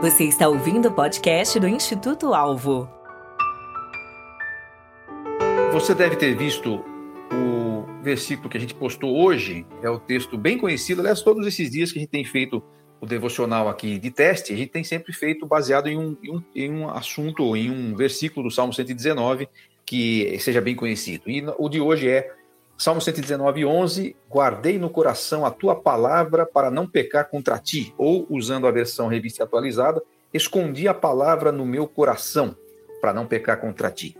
Você está ouvindo o podcast do Instituto Alvo. Você deve ter visto o versículo que a gente postou hoje, é o texto bem conhecido. Aliás, todos esses dias que a gente tem feito o devocional aqui de teste, a gente tem sempre feito baseado em um, em um, em um assunto ou em um versículo do Salmo 119 que seja bem conhecido. E o de hoje é Salmo 119, 11, guardei no coração a tua palavra para não pecar contra ti, ou, usando a versão revista atualizada, escondi a palavra no meu coração para não pecar contra ti.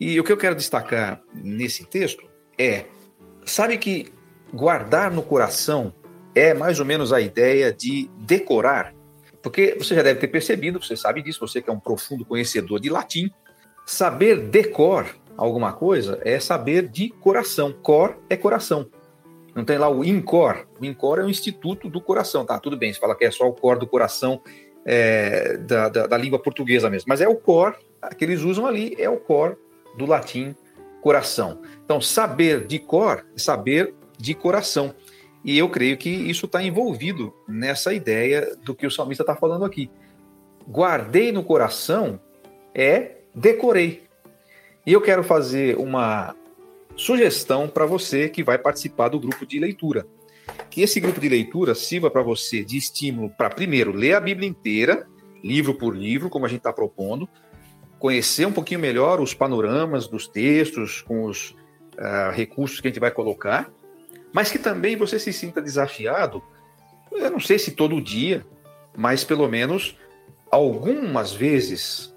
E o que eu quero destacar nesse texto é, sabe que guardar no coração é mais ou menos a ideia de decorar, porque você já deve ter percebido, você sabe disso, você que é um profundo conhecedor de latim, saber decor alguma coisa é saber de coração. Cor é coração. Não tem lá o INCOR. O INCOR é o Instituto do Coração. Tá, tudo bem, você fala que é só o cor do coração é, da, da, da, língua portuguesa mesmo. Mas é o cor que eles usam ali, é o cor do latim coração. Então, saber de cor é saber de coração. E eu creio que isso está envolvido nessa ideia do que o salmista está falando aqui. Guardei no coração é decorei. E eu quero fazer uma sugestão para você que vai participar do grupo de leitura. Que esse grupo de leitura sirva para você de estímulo para, primeiro, ler a Bíblia inteira, livro por livro, como a gente está propondo, conhecer um pouquinho melhor os panoramas dos textos, com os uh, recursos que a gente vai colocar, mas que também você se sinta desafiado, eu não sei se todo dia, mas pelo menos algumas vezes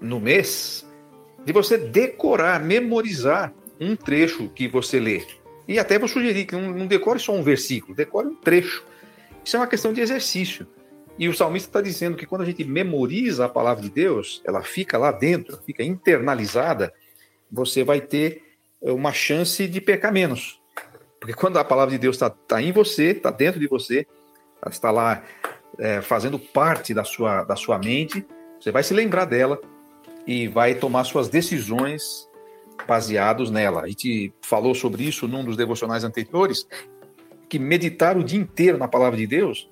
no mês, de você decorar, memorizar um trecho que você lê. E até vou sugerir que não, decore só um versículo, decore um trecho. Isso é uma questão de exercício. E o salmista está dizendo que quando a gente memoriza a palavra de Deus, ela fica lá dentro, fica internalizada, você vai ter eh, uma chance de pecar menos. Porque quando a palavra de Deus está tá em você, está dentro de você, está lá é, fazendo parte da sua, da sua mente, você vai se lembrar dela e vai tomar suas decisões baseados nela. A gente falou sobre isso num dos devocionais anteriores, que meditar o dia inteiro na palavra de Deus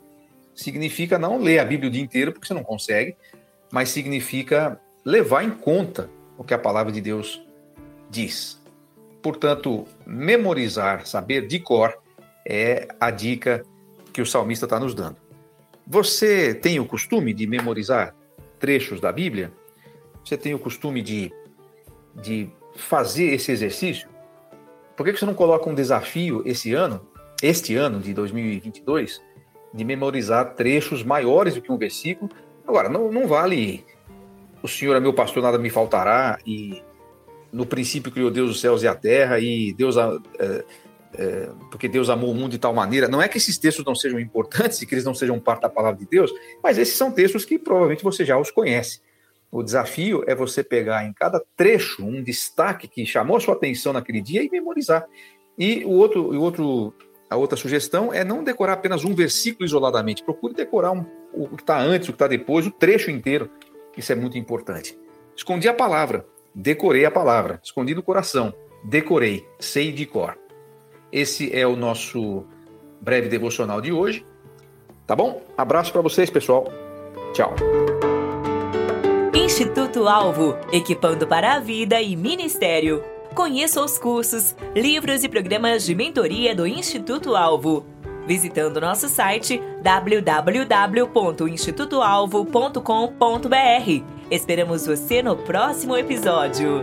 significa não ler a Bíblia o dia inteiro, porque você não consegue, mas significa levar em conta o que a palavra de Deus diz. Portanto, memorizar, saber de cor, é a dica que o salmista está nos dando. Você tem o costume de memorizar trechos da Bíblia? Você tem o costume de, de fazer esse exercício, por que você não coloca um desafio esse ano, este ano de 2022, de memorizar trechos maiores do que um versículo? Agora, não, não vale o Senhor é meu pastor, nada me faltará, e no princípio criou Deus os céus e a terra, e Deus. É, é, porque Deus amou o mundo de tal maneira. Não é que esses textos não sejam importantes e que eles não sejam parte da palavra de Deus, mas esses são textos que provavelmente você já os conhece. O desafio é você pegar em cada trecho um destaque que chamou a sua atenção naquele dia e memorizar. E o outro, o outro, a outra sugestão é não decorar apenas um versículo isoladamente. Procure decorar um, o que está antes, o que está depois, o trecho inteiro. Isso é muito importante. Escondi a palavra, decorei a palavra. Escondi no coração, decorei, sei de cor. Esse é o nosso breve devocional de hoje. Tá bom? Abraço para vocês, pessoal. Tchau. Instituto Alvo, equipando para a vida e ministério. Conheça os cursos, livros e programas de mentoria do Instituto Alvo. Visitando nosso site www.institutoalvo.com.br. Esperamos você no próximo episódio.